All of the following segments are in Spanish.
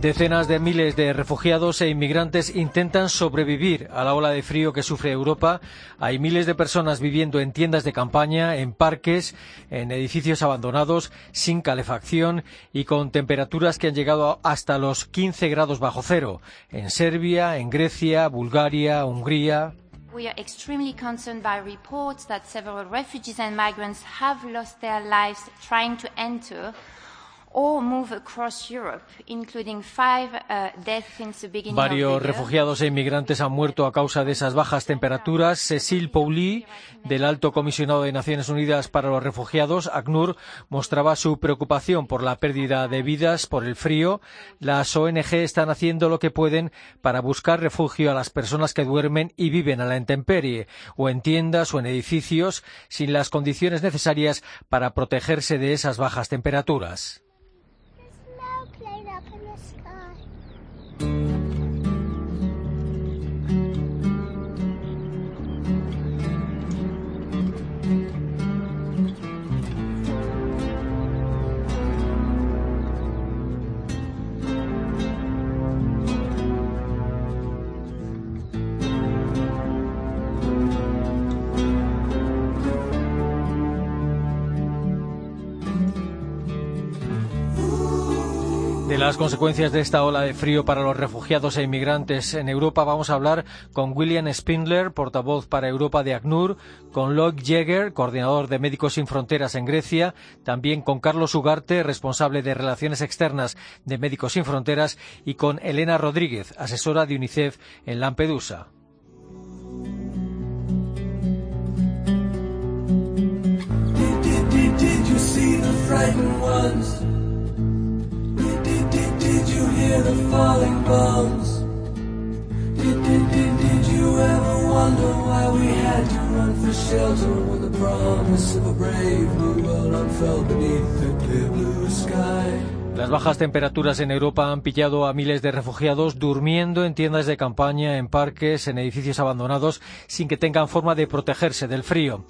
Decenas de miles de refugiados e inmigrantes intentan sobrevivir a la ola de frío que sufre Europa. Hay miles de personas viviendo en tiendas de campaña, en parques, en edificios abandonados, sin calefacción y con temperaturas que han llegado hasta los 15 grados bajo cero. En Serbia, en Grecia, Bulgaria, Hungría. We are extremely concerned by reports that several refugees and migrants have lost their lives trying to enter Varios refugiados e inmigrantes han muerto a causa de esas bajas temperaturas. Cecil Pauli, del Alto Comisionado de Naciones Unidas para los Refugiados, ACNUR, mostraba su preocupación por la pérdida de vidas por el frío. Las ONG están haciendo lo que pueden para buscar refugio a las personas que duermen y viven a la intemperie, o en tiendas o en edificios, sin las condiciones necesarias para protegerse de esas bajas temperaturas. Thank you. Las consecuencias de esta ola de frío para los refugiados e inmigrantes en Europa vamos a hablar con William Spindler, portavoz para Europa de ACNUR, con Lloyd Jäger, coordinador de Médicos Sin Fronteras en Grecia, también con Carlos Ugarte, responsable de Relaciones Externas de Médicos Sin Fronteras, y con Elena Rodríguez, asesora de UNICEF en Lampedusa. Hear the falling bombs? Did, did, did, did you ever wonder why we had to run for shelter when the promise of a brave new world unfurled beneath the clear blue sky? Las bajas temperaturas en Europa han pillado a miles de refugiados durmiendo en tiendas de campaña, en parques, en edificios abandonados, sin que tengan forma de protegerse del frío.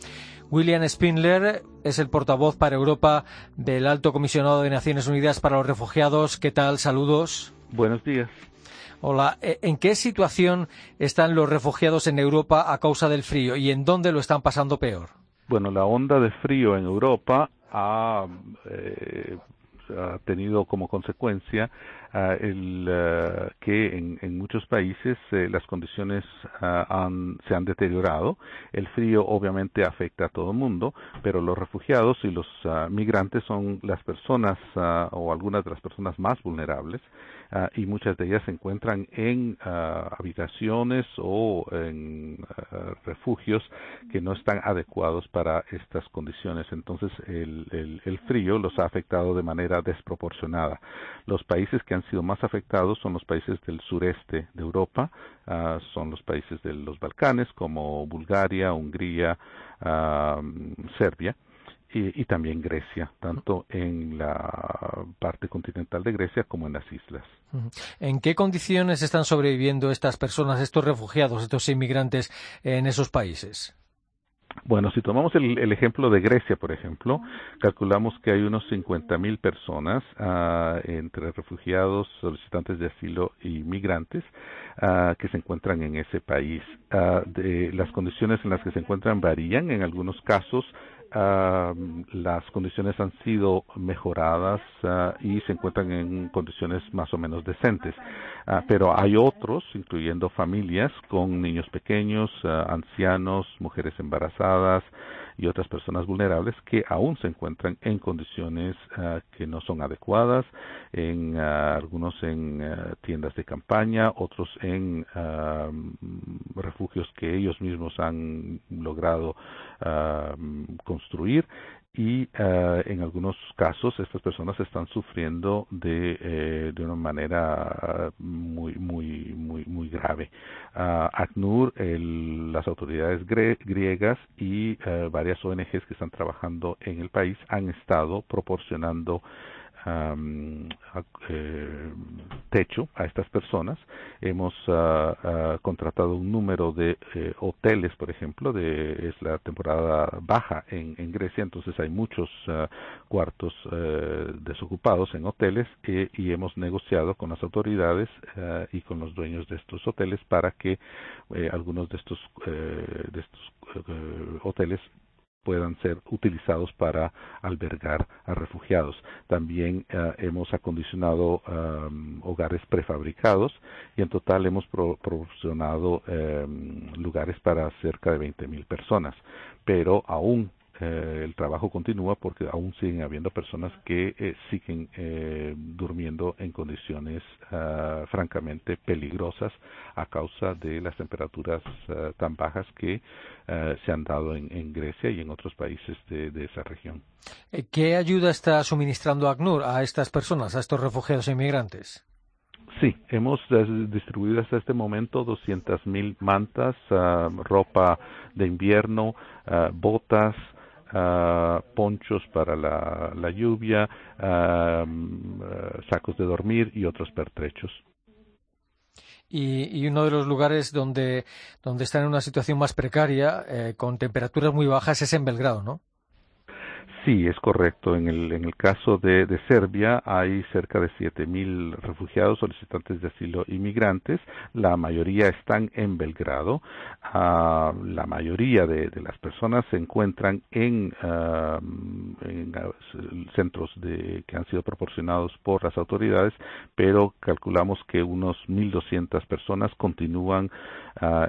William Spindler es el portavoz para Europa del Alto Comisionado de Naciones Unidas para los Refugiados. ¿Qué tal? Saludos. Buenos días. Hola, eh, ¿en qué situación están los refugiados en Europa a causa del frío y en dónde lo están pasando peor? Bueno, la onda de frío en Europa ha eh, ha tenido como consecuencia el, ah, que en, en, muchos países eh, las condiciones ah, han, se han deteriorado. El frío obviamente afecta a todo el mundo, pero los refugiados y los migrantes son las personas o algunas de las personas más vulnerables Ah, y muchas de ellas se encuentran en ah, habitaciones o en ah, refugios que no están adecuados para estas condiciones. Entonces el, el, frío los ha afectado de manera desproporcionada. Los países que han sido más afectados son los países del sureste de Europa, son los países de los Balcanes como Bulgaria, Hungría, Serbia y, también Grecia, tanto en la parte continental de Grecia como en las islas. ¿En qué condiciones están sobreviviendo estas personas, estos refugiados, estos inmigrantes en esos países? Bueno, si tomamos el, ejemplo de Grecia, por ejemplo, calculamos que hay unos 50.000 personas ah, entre refugiados, solicitantes de asilo y migrantes ah, que se encuentran en ese país. Ah, de, las condiciones en las que se encuentran varían. En algunos casos las condiciones han sido mejoradas ah, y se encuentran en condiciones más o menos decentes. Ah, pero hay otros, incluyendo familias con niños pequeños, ah, ancianos, mujeres embarazadas, y otras personas vulnerables que aún se encuentran en condiciones ah, que no son adecuadas, en ah, algunos en ah, tiendas de campaña, otros en refugios que ellos mismos han logrado construir y uh, en algunos casos estas personas están sufriendo de, eh, de una manera muy muy muy muy grave. Uh, ACNUR, el, las autoridades griegas y uh, varias ONGs que están trabajando en el país han estado proporcionando eh, techo a estas personas. Hemos ah, contratado un número de eh, hoteles, por ejemplo, de, es la temporada baja en, Grecia, entonces hay muchos ah, cuartos eh, desocupados en hoteles y hemos negociado con las autoridades y con los dueños de estos hoteles para que algunos de estos, de estos hoteles puedan ser utilizados para albergar a refugiados. También eh, hemos acondicionado hogares prefabricados y en total hemos proporcionado um, lugares para cerca de 20.000 personas. Pero aún eh, el trabajo continúa porque aún siguen habiendo personas que eh, siguen eh, durmiendo en condiciones uh, francamente peligrosas a causa de las temperaturas uh, tan bajas que uh, se han dado en, en, Grecia y en otros países de, de, esa región. ¿Qué ayuda está suministrando ACNUR a estas personas, a estos refugiados e inmigrantes? Sí, hemos distribuido hasta este momento 200.000 mantas, ropa de invierno, botas, uh, ponchos para la, lluvia, uh, sacos de dormir y otros pertrechos. Y, y, uno de los lugares donde, donde están en una situación más precaria, eh, con temperaturas muy bajas, es en Belgrado, ¿no? Sí, es correcto. En el, en el caso de, de Serbia hay cerca de 7.000 refugiados, solicitantes de asilo inmigrantes. La mayoría están en Belgrado. Uh, la mayoría de, de, las personas se encuentran en, uh, en uh, centros de, que han sido proporcionados por las autoridades, pero calculamos que unos 1.200 personas continúan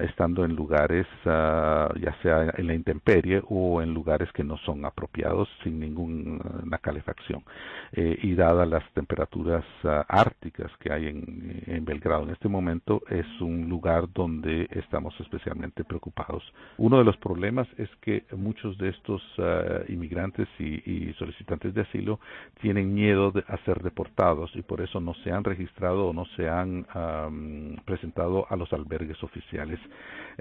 estando en lugares, ya sea en la intemperie o en lugares que no son apropiados sin ninguna calefacción. Eh, y dadas las temperaturas uh, árticas que hay en, Belgrado en este momento, es un lugar donde estamos especialmente preocupados. Uno de los problemas es que muchos de estos uh, inmigrantes y, solicitantes de asilo tienen miedo de, a ser deportados y por eso no se han registrado o no se han um, presentado a los albergues oficiales.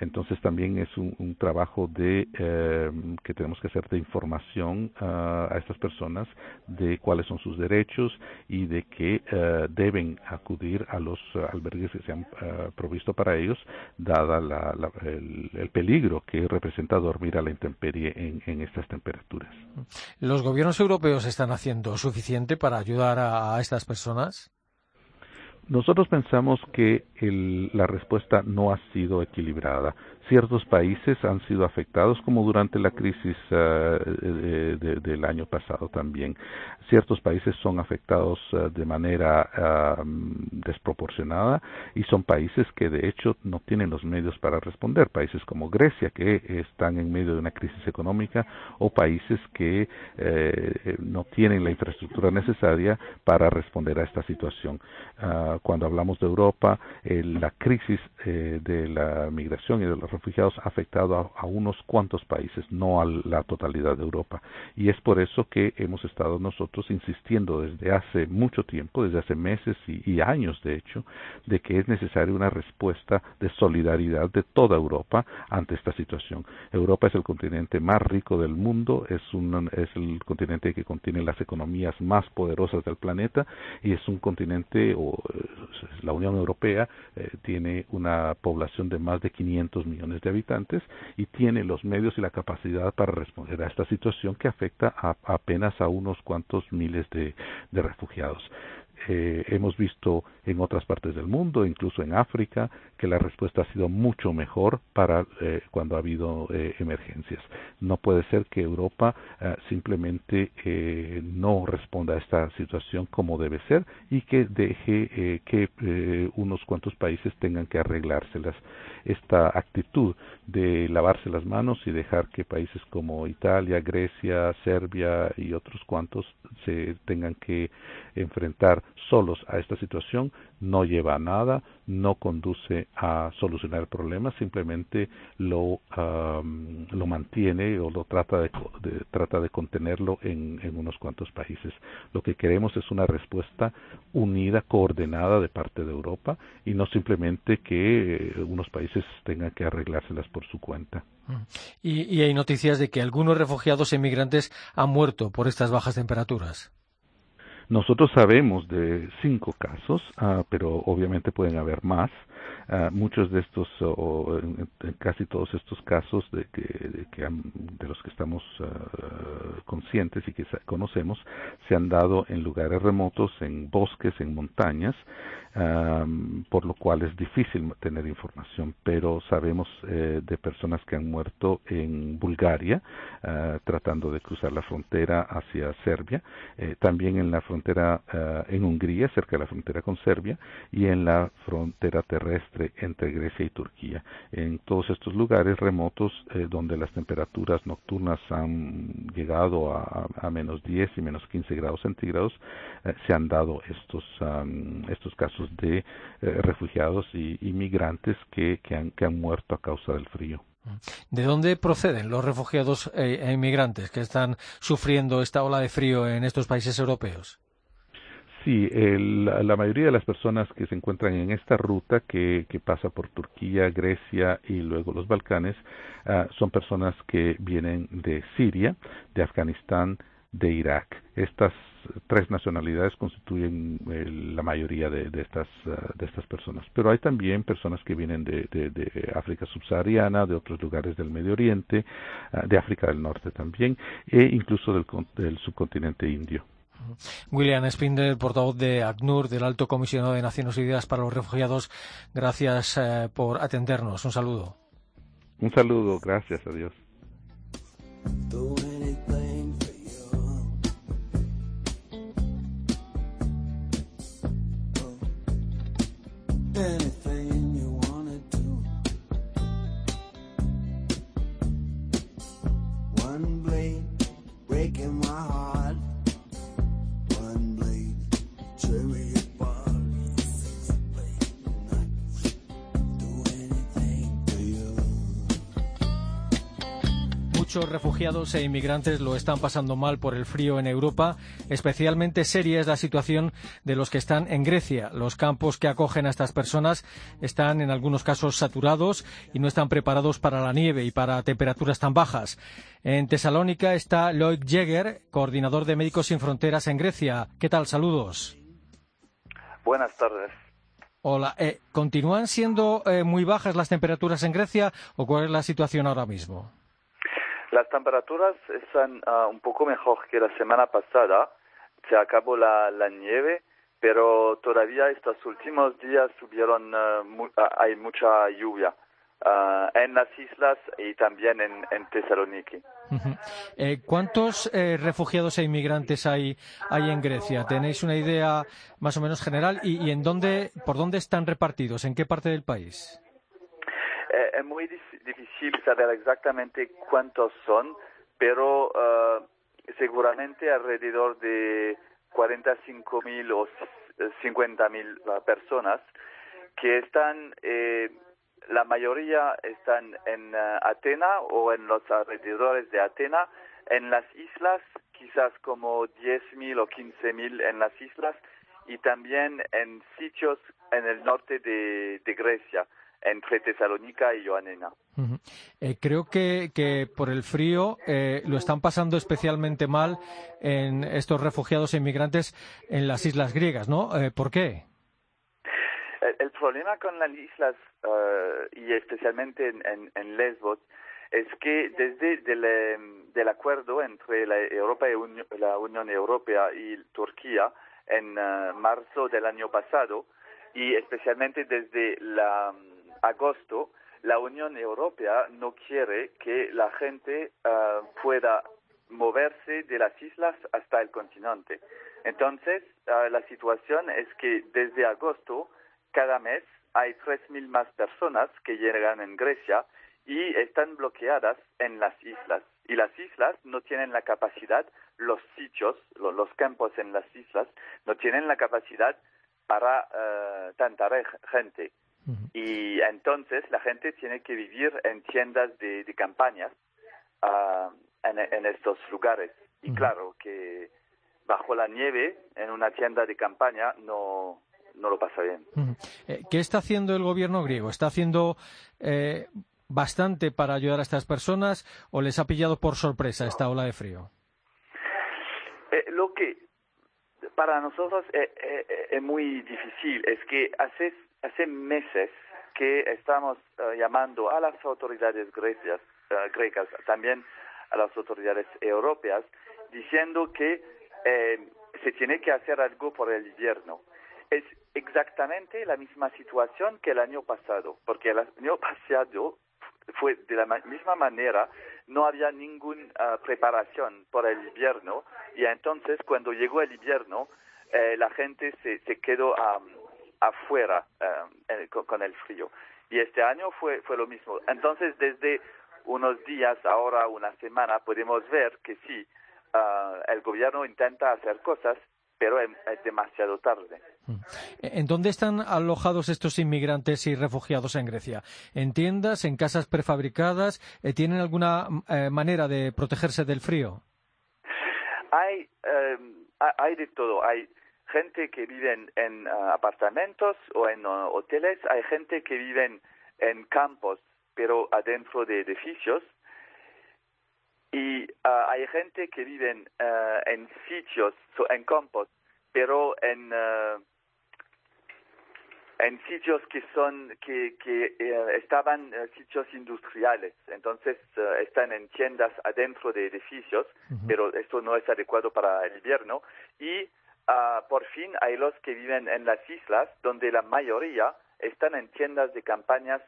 Entonces también es un, trabajo de eh, que tenemos que hacer de información uh, a estas personas de cuáles son sus derechos y de que uh, deben acudir a los albergues que se han provisto para ellos, dada la, el, el, peligro que representa dormir a la intemperie en, estas temperaturas. ¿Los gobiernos europeos están haciendo suficiente para ayudar a estas personas? Nosotros pensamos que el, la respuesta no ha sido equilibrada. Ciertos países han sido afectados, como durante la crisis uh, de, de, del año pasado también. Ciertos países son afectados uh, de manera uh, desproporcionada y son países que de hecho no tienen los medios para responder. Países como Grecia, que están en medio de una crisis económica, o países que eh, no tienen la infraestructura necesaria para responder a esta situación. cuando hablamos de Europa, eh, la crisis eh, de la migración y de los refugiados ha afectado a, unos cuantos países, no a la totalidad de Europa. Y es por eso que hemos estado nosotros insistiendo desde hace mucho tiempo, desde hace meses y, años, de hecho, de que es necesaria una respuesta de solidaridad de toda Europa ante esta situación. Europa es el continente más rico del mundo, es, un, es el continente que contiene las economías más poderosas del planeta y es un continente, o la Unión Europea, eh, tiene una población de más de 500 millones de habitantes y tiene los medios y la capacidad para responder a esta situación que afecta a apenas a unos cuantos miles de, de refugiados. Eh, hemos visto en otras partes del mundo, incluso en África, que la respuesta ha sido mucho mejor para eh, cuando ha habido eh, emergencias. No puede ser que Europa eh, simplemente eh, no responda a esta situación como debe ser y que deje eh, que unos cuantos países tengan que arreglárselas. Esta actitud de lavarse las manos y dejar que países como Italia, Grecia, Serbia y otros cuantos se tengan que enfrentar solos a esta situación no lleva a nada, no conduce a solucionar el problema, simplemente lo, lo mantiene o lo trata de, de trata de contenerlo en, en, unos cuantos países. Lo que queremos es una respuesta unida, coordinada de parte de Europa y no simplemente que eh, unos países tengan que arreglárselas por su cuenta. Y, y hay noticias de que algunos refugiados e inmigrantes han muerto por estas bajas temperaturas. Nosotros sabemos de cinco casos, ah, pero obviamente pueden haber más. Ah, muchos de estos, o en, casi todos estos casos de, que, de, que de los que estamos uh, conscientes y que conocemos, se han dado en lugares remotos, en bosques, en montañas, por lo cual es difícil tener información, pero sabemos eh, de personas que han muerto en Bulgaria, uh, tratando de cruzar la frontera hacia Serbia, eh, también en la frontera uh, en Hungría, cerca de la frontera con Serbia, y en la frontera terrestre entre, Grecia y Turquía. En todos estos lugares remotos eh, donde las temperaturas nocturnas han llegado a, menos 10 y menos 15 grados centígrados, eh, se han dado estos, estos casos de eh, refugiados y inmigrantes que, que, han, que han muerto a causa del frío. ¿De dónde proceden los refugiados e inmigrantes que están sufriendo esta ola de frío en estos países europeos? Sí, el, la mayoría de las personas que se encuentran en esta ruta que, que pasa por Turquía, Grecia y luego los Balcanes uh, son personas que vienen de Siria, de Afganistán, de Irak. Estas tres nacionalidades constituyen el, la mayoría de, de estas personas, pero hay también personas que vienen de, África subsahariana, de otros lugares del Medio Oriente, uh, de África del Norte también, e incluso del, del subcontinente indio. William Spindler, portavoz de ACNUR, del Alto Comisionado de Naciones Unidas para los Refugiados, gracias eh, por atendernos. Un saludo. Un saludo, gracias, adiós. Refugiados e inmigrantes lo están pasando mal por el frío en Europa. Especialmente seria es la situación de los que están en Grecia. Los campos que acogen a estas personas están en algunos casos saturados y no están preparados para la nieve y para temperaturas tan bajas. En Tesalónica está Loic Jäger, coordinador de Médicos Sin Fronteras en Grecia. ¿Qué tal? Saludos. Buenas tardes. Hola. Eh, ¿Continúan siendo eh, muy bajas las temperaturas en Grecia o cuál es la situación ahora mismo? Las temperaturas están uh, un poco mejor que la semana pasada. Se acabó la, nieve, pero todavía estos últimos días subieron, uh, hay mucha lluvia. en las islas y también en, en Tesaloniki. Eh, ¿Cuántos eh, refugiados e inmigrantes hay, hay en Grecia? ¿Tenéis una idea más o menos general? ¿Y, y en dónde, por dónde están repartidos? ¿En qué parte del país? Muy difícil saber exactamente cuántos son, pero uh, seguramente alrededor de 45 mil o 50 mil uh, personas que están, eh, la mayoría están en uh, Atena o en los alrededores de Atena, en las islas, quizás como 10 mil o 15 mil en las islas, y también en sitios en el norte de Grecia entre Tesalónica y. Uh -huh. eh, creo que, que, por el frío eh, lo están pasando especialmente mal en estos refugiados e inmigrantes en las islas griegas, ¿no? Eh, ¿Por qué? El, el, problema con las islas uh, y especialmente en, en, en, Lesbos es que desde del, del acuerdo entre la Europa y Unión, la Unión Europea y Turquía en uh, marzo del año pasado y especialmente desde la agosto, la Unión Europea no quiere que la gente uh, pueda moverse de las islas hasta el continente. Entonces, uh, la situación es que desde agosto, cada mes, hay 3.000 más personas que llegan en Grecia y están bloqueadas en las islas. Y las islas no tienen la capacidad, los sitios, lo, los campos en las islas, no tienen la capacidad para uh, tanta gente. Uh -huh. Y entonces la gente tiene que vivir en tiendas de, de campañas uh, en, en, estos lugares. Y uh -huh. claro que bajo la nieve, en una tienda de campaña, no, no lo pasa bien. Eh, ¿Qué está haciendo el gobierno griego? ¿Está haciendo eh, bastante para ayudar a estas personas o les ha pillado por sorpresa esta ola de frío? Eh, lo que para nosotros es, es, muy difícil. Es que hace, hace meses que estamos llamando a las autoridades grecias, grecas, también a las autoridades europeas, diciendo que se tiene que hacer algo por el invierno. Es exactamente la misma situación que el año pasado, porque el año pasado fue de la misma manera, no había ninguna ah, preparación para el invierno y entonces cuando llegó el invierno eh, la gente se, se quedó afuera con, el frío. Y este año fue, fue lo mismo. Entonces desde unos días, ahora una semana, podemos ver que sí, ah, el gobierno intenta hacer cosas, pero es, demasiado tarde. Mm. ¿En dónde están alojados estos inmigrantes y refugiados en Grecia? ¿En tiendas, en casas prefabricadas? Eh, ¿Tienen alguna eh, manera de protegerse del frío? Hay, em, hay de todo. Hay gente que vive en, ah, apartamentos o en ah, hoteles, hay gente que vive en campos, pero adentro de edificios, y ah, hay gente que vive uh, en sitios, en campos, pero en, uh, en sitios que son, que, que uh, estaban sitios industriales. Entonces están en tiendas adentro de edificios, pero esto no es adecuado para el invierno. Y por fin hay los que viven en las islas, donde la mayoría están en tiendas de campañas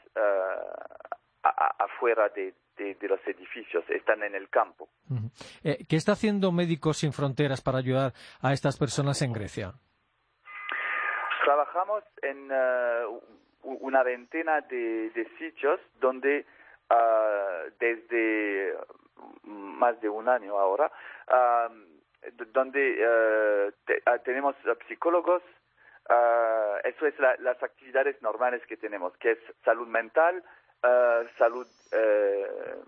afuera de, de, los edificios, están en el campo. Eh, ¿Qué está haciendo Médicos Sin Fronteras para ayudar a estas personas en Grecia? Trabajamos en eh, una veintena de, sitios donde ah, desde más de un año ahora, donde eh, ah, tenemos psicólogos, ah, eso es las actividades normales que tenemos, que es salud mental, uh, salud uh,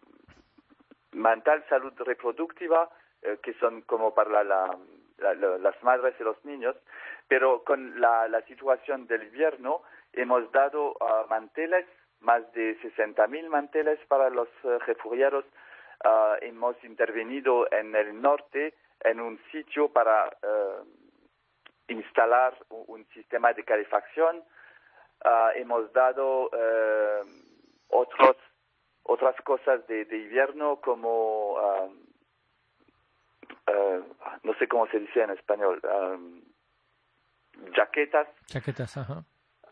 mental, salud reproductiva, uh, que son como para la, la, la, las madres y los niños, pero con la, la situación del invierno hemos dado uh, manteles, más de 60.000 manteles para los uh, refugiados. Uh, hemos intervenido en el norte en un sitio para uh, instalar un, sistema de calefacción. Uh, hemos dado uh, otros, otras cosas de, de invierno como, no sé cómo se dice en español, um, jaquetas. Jaquetas, ajá.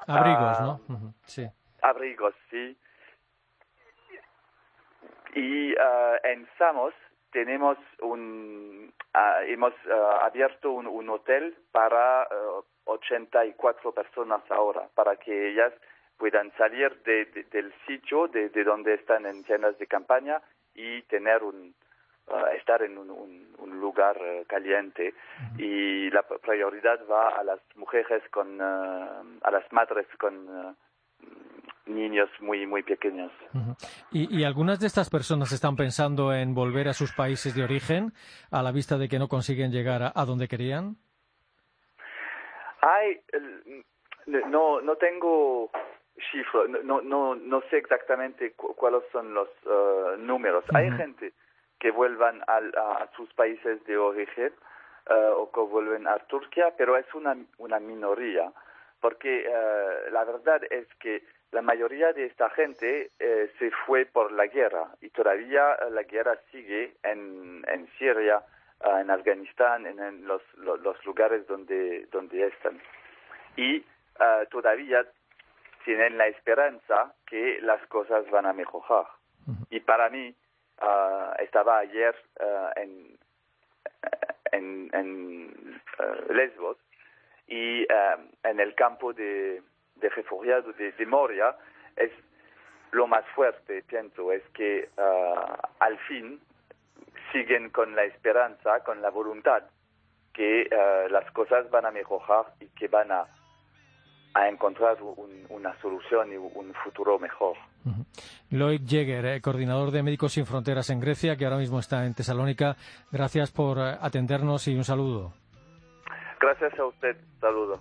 Abrigos, ¿no? Uh, sí. Abrigos, sí. Y uh, en Samos tenemos un, uh, hemos uh, abierto un, un, hotel para 84 personas ahora, para que ellas puedan salir de, del sitio de, de, donde están en tiendas de campaña y tener un uh, estar en un, un, lugar uh, caliente. Y la prioridad va a las mujeres con uh, a las madres con niños muy muy pequeños. ¿Y, ¿Y, algunas de estas personas están pensando en volver a sus países de origen a la vista de que no consiguen llegar a, a donde querían hay no no tengo cifras, no, no, no sé exactamente cuáles son los uh, números. Hay gente que vuelvan a, a, sus países de origen uh, o que vuelven a Turquía, pero es una, una minoría, porque uh, la verdad es que la mayoría de esta gente eh, se fue por la guerra y todavía la guerra sigue en, en Siria, en Afganistán, en, en los, los, los, lugares donde, donde están. Y todavía tienen la esperanza que las cosas van a mejorar. Y para mí, uh, estaba ayer uh, en, en, en uh, Lesbos y en el campo de, de refugiados de, de, Moria es lo más fuerte, pienso, es que al fin siguen con la esperanza, con la voluntad que las cosas van a mejorar y que van a a encontrar una solución y un futuro mejor. Lloyd Jäger, eh, coordinador de Médicos Sin Fronteras en Grecia, que ahora mismo está en Tesalónica. Gracias por eh, atendernos y un saludo. Gracias a usted. Saludo.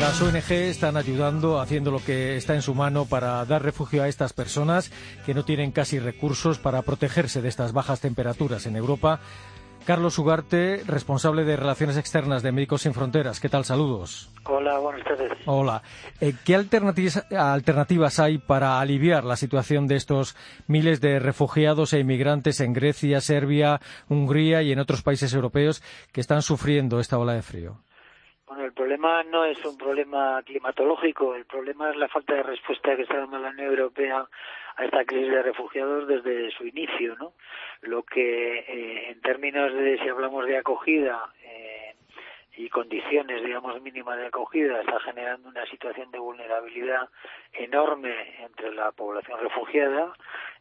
Las ONG están ayudando, haciendo lo que está en su mano para dar refugio a estas personas que no tienen casi recursos para protegerse de estas bajas temperaturas en Europa. Carlos Ugarte, responsable de Relaciones Externas de Médicos Sin Fronteras. ¿Qué tal? Saludos. Hola, buenas tardes. Hola. Eh, ¿Qué alternativas, alternativas hay para aliviar la situación de estos miles de refugiados e inmigrantes en Grecia, Serbia, Hungría y en otros países europeos que están sufriendo esta ola de frío? Bueno, el problema no es un problema climatológico, el problema es la falta de respuesta que está dando la Unión Europea a esta crisis de refugiados desde su inicio, ¿no? Lo que, eh, en términos de, si hablamos de acogida eh, y condiciones, digamos, mínimas de acogida, está generando una situación de vulnerabilidad enorme entre la población refugiada,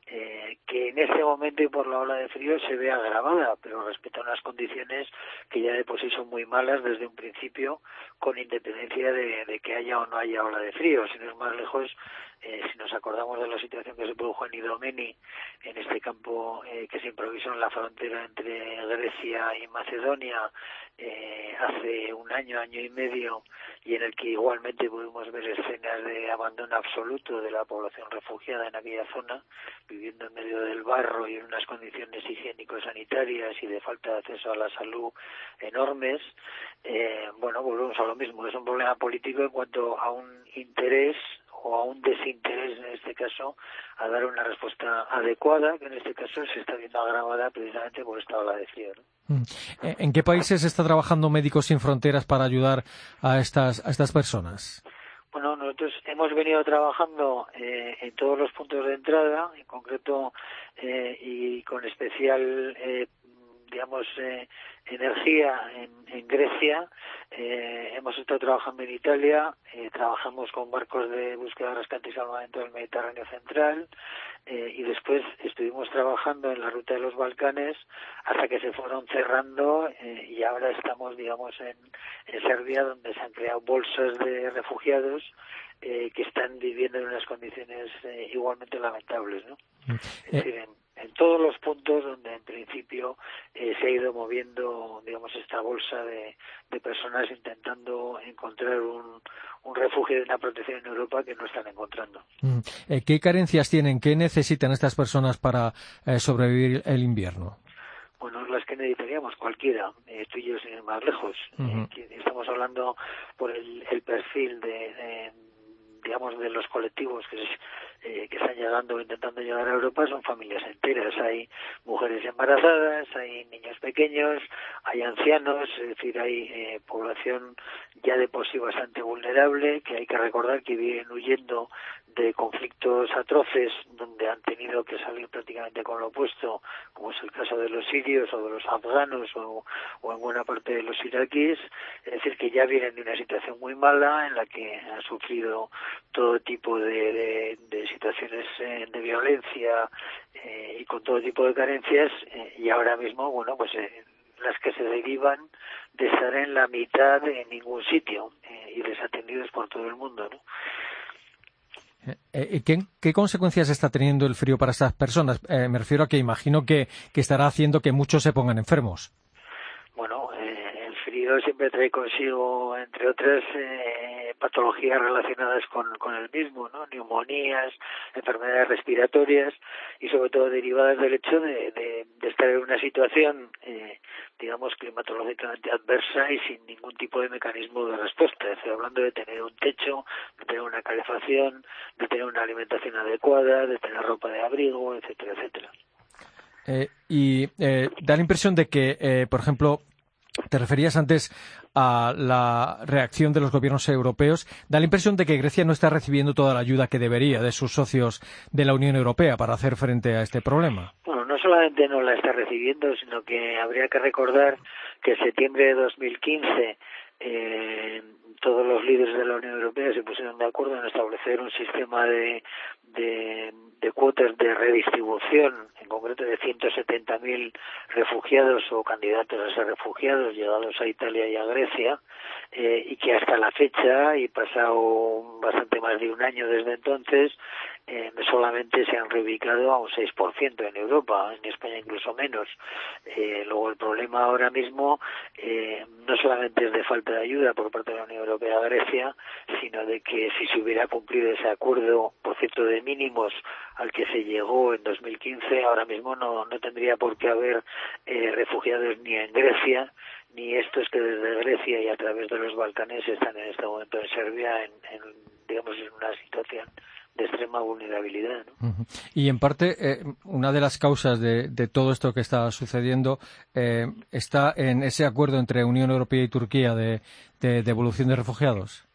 eh, que en este momento y por la ola de frío se ve agravada, pero respecto a unas condiciones que ya de por sí son muy malas desde un principio, con independencia de, de que haya o no haya ola de frío. Si no es más lejos, eh, si nos acordamos de la situación que se produjo en Idomeni, en este campo eh, que se improvisó en la frontera entre Grecia y Macedonia eh, hace un año, año y medio, y en el que igualmente pudimos ver escenas de abandono absoluto de la población refugiada en aquella zona, viviendo en medio del barro y en unas condiciones higiénico-sanitarias y de falta de acceso a la salud enormes, eh, bueno, volvemos a lo mismo, es un problema político en cuanto a un interés o a un desinterés en este caso a dar una respuesta adecuada, que en este caso se está viendo agravada precisamente por esta ola de. ¿no? Mm. Eh, ¿En qué países está trabajando Médicos Sin Fronteras para ayudar a estas, a estas personas? Bueno, nosotros hemos venido trabajando eh, en todos los puntos de entrada, en concreto eh, y con especial, eh, digamos, eh, energía en, en Grecia. Eh, hemos estado trabajando en Italia, eh, trabajamos con barcos de búsqueda, rescate y salvamento del Mediterráneo Central eh, y después estuvimos trabajando en la ruta de los Balcanes hasta que se fueron cerrando eh, y ahora estamos, digamos, en, en Serbia donde se han creado bolsas de refugiados eh, que están viviendo en unas condiciones eh, igualmente lamentables, ¿no? Es decir, en, en todos los puntos donde en principio eh, se ha ido moviendo, digamos, esta bolsa de, de personas intentando encontrar un, un refugio y una protección en Europa que no están encontrando. Mm. Eh, ¿Qué carencias tienen? ¿Qué necesitan estas personas para eh, sobrevivir el invierno? Bueno, las que necesitaríamos cualquiera, eh, tú y yo sin ir más lejos. Eh, estamos hablando por el, el perfil de, de, digamos, de los colectivos que, es- eh, que están llegando o intentando llegar a Europa, son familias enteras. Hay mujeres embarazadas, hay niños pequeños, hay ancianos, es decir, hay eh, población ya de por sí bastante vulnerable, que hay que recordar que vienen huyendo de conflictos atroces donde han tenido que salir prácticamente con lo opuesto, como es el caso de los sirios o de los afganos o, o en buena parte de los iraquíes, es decir, que ya vienen de una situación muy mala en la que han sufrido todo tipo de, de- de situaciones eh, de violencia eh, y con todo tipo de carencias eh, y ahora mismo, bueno, pues eh, las que se derivan de estar en la mitad en ningún sitio y desatendidos por todo el mundo, ¿no? ¿qué, qué consecuencias está teniendo el frío para estas personas? Eh, me refiero a que imagino que, que estará haciendo que muchos se pongan enfermos. Bueno, frío siempre trae consigo, entre otras, eh, patologías relacionadas con, el mismo, ¿no? Neumonías, enfermedades respiratorias y sobre todo derivadas del hecho de estar en una situación, eh, digamos, climatológicamente adversa y sin ningún tipo de mecanismo de respuesta. Estoy hablando de tener un techo, de tener una calefacción, de tener una alimentación adecuada, de tener ropa de abrigo, etcétera, etcétera. Eh, y eh, da la impresión de que, eh, por ejemplo, te referías antes a la reacción de los gobiernos europeos. Da la impresión de que Grecia no está recibiendo toda la ayuda que debería de sus socios de la Unión Europea para hacer frente a este problema. Bueno, no solamente no la está recibiendo, sino que habría que recordar que septiembre de 2015 eh, todos los líderes de la Unión Europea se pusieron de acuerdo en establecer un sistema de, de, cuotas de redistribución, en concreto de 170.000 refugiados o candidatos a ser refugiados llegados a Italia y a Grecia, eh, y que hasta la fecha, y pasado bastante más de un año desde entonces, eh, solamente se han reubicado a un 6% en Europa, en España incluso menos. Eh, luego el problema ahora mismo eh, no solamente es de falta de ayuda por parte de la Unión Europea a Grecia, sino de que si se hubiera cumplido ese acuerdo, por cierto, de mínimos al que se llegó en 2015, ahora mismo no, no tendría por qué haber eh, refugiados ni en Grecia, ni estos que desde Grecia y a través de los Balcanes están en este momento en Serbia en, digamos en una situación de extrema vulnerabilidad. ¿no? Y en parte, eh, una de las causas de, de, todo esto que está sucediendo eh, está en ese acuerdo entre Unión Europea y Turquía de, de devolución de refugiados.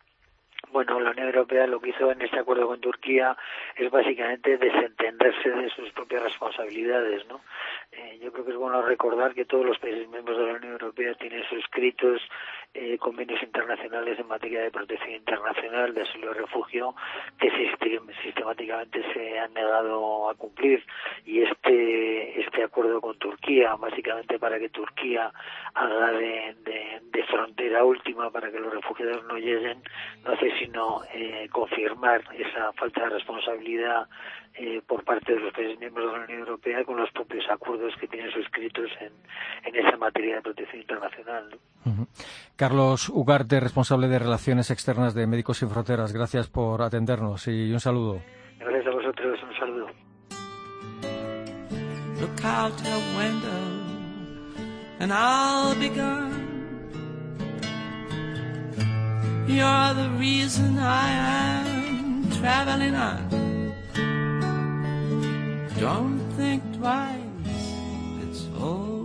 Bueno, la Unión Europea lo que hizo en este acuerdo con Turquía es básicamente desentenderse de sus propias responsabilidades, ¿no? Eh, yo creo que es bueno recordar que todos los países miembros de la Unión Europea tienen suscritos eh, convenios internacionales en materia de protección internacional, de asilo y refugio, que sistemáticamente se han negado a cumplir. Y este, este acuerdo con Turquía, básicamente para que Turquía haga de, de, frontera última para que los refugiados no lleguen, no hace sino eh, confirmar esa falta de responsabilidad eh, por parte de los países miembros de la Unión Europea con los propios acuerdos que tienen suscritos en, en esa materia de protección internacional. ¿no? Uh -huh. Carlos Ugarte, responsable de Relaciones Externas de Médicos Sin Fronteras, gracias por atendernos y un saludo. Gracias a vosotros, un saludo. Look out the window and I'll be gone. You're the reason I am traveling on. Don't think twice, it's alright.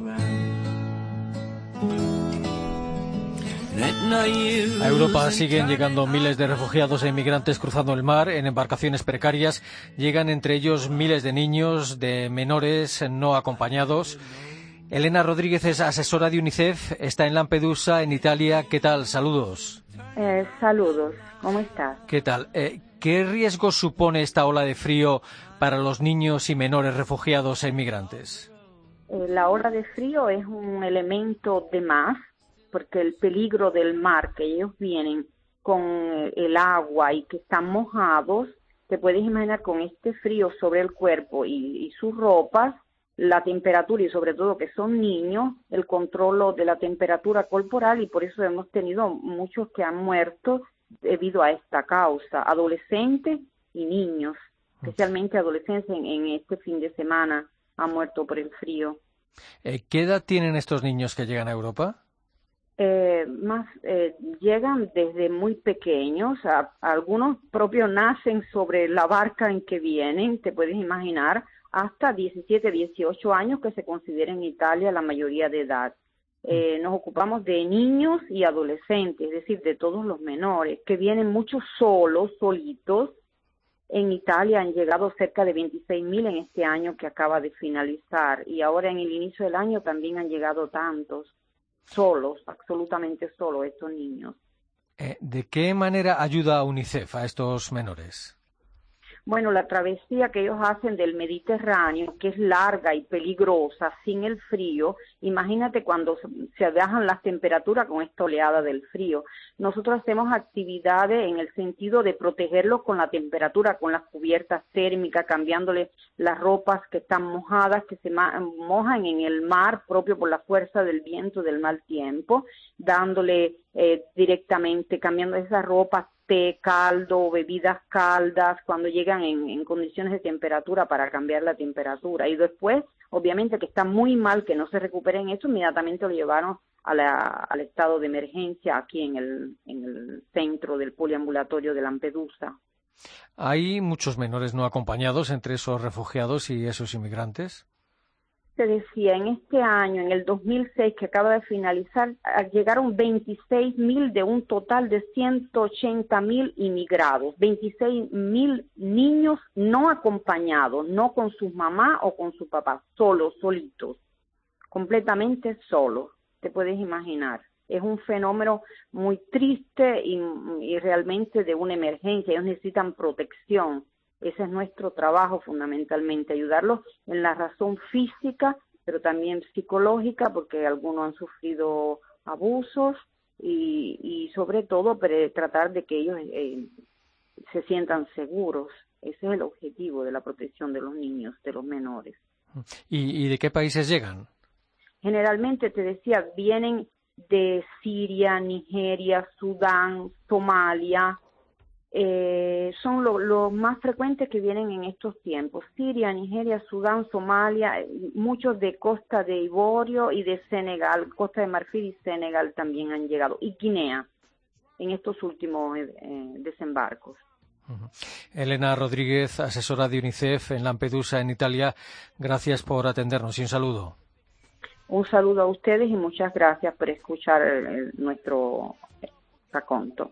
A Europa siguen llegando miles de refugiados e inmigrantes cruzando el mar en embarcaciones precarias. Llegan entre ellos miles de niños, de menores no acompañados. Elena Rodríguez es asesora de UNICEF, está en Lampedusa, en Italia. ¿Qué tal? Saludos. Eh, saludos, ¿cómo estás? ¿Qué tal? Eh, ¿Qué riesgo supone esta ola de frío para los niños y menores refugiados e inmigrantes? Eh, la ola de frío es un elemento de más, porque el peligro del mar, que ellos vienen con el agua y que están mojados, te puedes imaginar con este frío sobre el cuerpo y, y sus ropas, la temperatura y sobre todo que son niños, el control de la temperatura corporal y por eso hemos tenido muchos que han muerto debido a esta causa, adolescentes y niños, especialmente adolescentes en, en este fin de semana han muerto por el frío. Eh, ¿Qué edad tienen estos niños que llegan a Europa? Eh, más eh, llegan desde muy pequeños, a, a algunos propios nacen sobre la barca en que vienen, te puedes imaginar, hasta 17, 18 años que se considera en Italia la mayoría de edad. Eh, nos ocupamos de niños y adolescentes, es decir, de todos los menores, que vienen muchos solos, solitos. En Italia han llegado cerca de 26 mil en este año que acaba de finalizar y ahora en el inicio del año también han llegado tantos, solos, absolutamente solos estos niños. Eh, ¿De qué manera ayuda a UNICEF a estos menores? Bueno, la travesía que ellos hacen del Mediterráneo, que es larga y peligrosa, sin el frío, imagínate cuando se bajan las temperaturas con esta oleada del frío. Nosotros hacemos actividades en el sentido de protegerlos con la temperatura, con las cubiertas térmicas, cambiándoles las ropas que están mojadas, que se mojan en el mar propio por la fuerza del viento, del mal tiempo, dándole eh, directamente, cambiando esas ropas té caldo, bebidas caldas, cuando llegan en, condiciones de temperatura para cambiar la temperatura. Y después, obviamente que está muy mal que no se recuperen esto, inmediatamente lo llevaron a la, al estado de emergencia aquí en el, en el centro del poliambulatorio de Lampedusa. ¿Hay muchos menores no acompañados entre esos refugiados y esos inmigrantes? Te decía, en este año, en el 2006 que acaba de finalizar, llegaron 26 mil de un total de 180 mil inmigrados, 26 mil niños no acompañados, no con sus mamás o con su papá, solos, solitos, completamente solos, te puedes imaginar. Es un fenómeno muy triste y, y realmente de una emergencia, ellos necesitan protección ese es nuestro trabajo fundamentalmente, ayudarlos en la razón física, pero también psicológica, porque algunos han sufrido abusos y, y sobre todo tratar de que ellos eh, se sientan seguros Ese es el objetivo de la protección de los niños, de los menores. ¿Y, de qué países llegan? Generalmente, te decía, vienen de Siria, Nigeria, Sudán, Somalia, eh, son los más frecuentes que vienen en estos tiempos. Siria, Nigeria, Sudán, Somalia, eh, muchos de Costa de Ivorio y de Senegal, Costa de Marfil y Senegal también han llegado, y Guinea en estos últimos eh, desembarcos. Elena Rodríguez, asesora de UNICEF en Lampedusa, en Italia, gracias por atendernos y un saludo. Un saludo a ustedes y muchas gracias por escuchar nuestro raconto.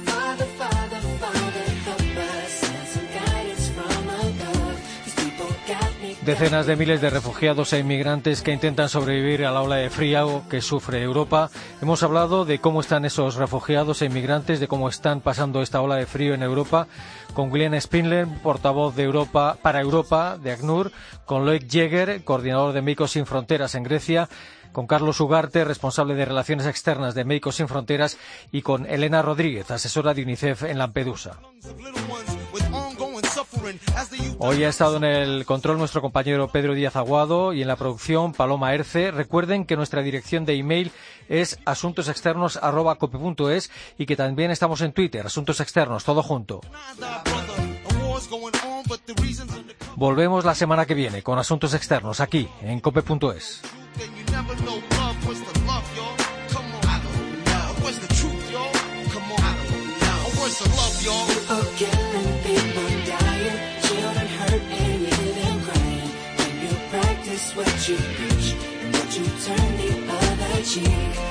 Decenas de miles de refugiados e inmigrantes que intentan sobrevivir a la ola de frío que sufre Europa. Hemos hablado de cómo están esos refugiados e inmigrantes, de cómo están pasando esta ola de frío en Europa, con William Spindler, portavoz de Europa para Europa de ACNUR, con Loic Jäger, coordinador de Médicos Sin Fronteras en Grecia, con Carlos Ugarte, responsable de Relaciones Externas de Médicos Sin Fronteras, y con Elena Rodríguez, asesora de UNICEF en Lampedusa. Hoy ha estado en el control nuestro compañero Pedro Díaz Aguado y en la producción Paloma Erce. Recuerden que nuestra dirección de email es asuntosexternos.cope.es y que también estamos en Twitter, Asuntos Externos, todo junto. Volvemos la semana que viene con Asuntos Externos aquí en cope.es. never know love was the love, y'all. Come on, I don't know. Or the truth, y'all? Come on, I don't know. Or the love, y'all? People killing, people dying, children hurt, pain, and crying. When you practice what you preach, and what you turn the other cheek.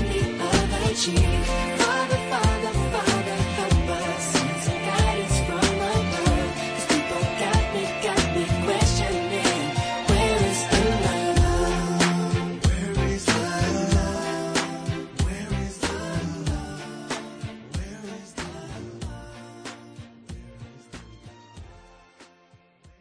your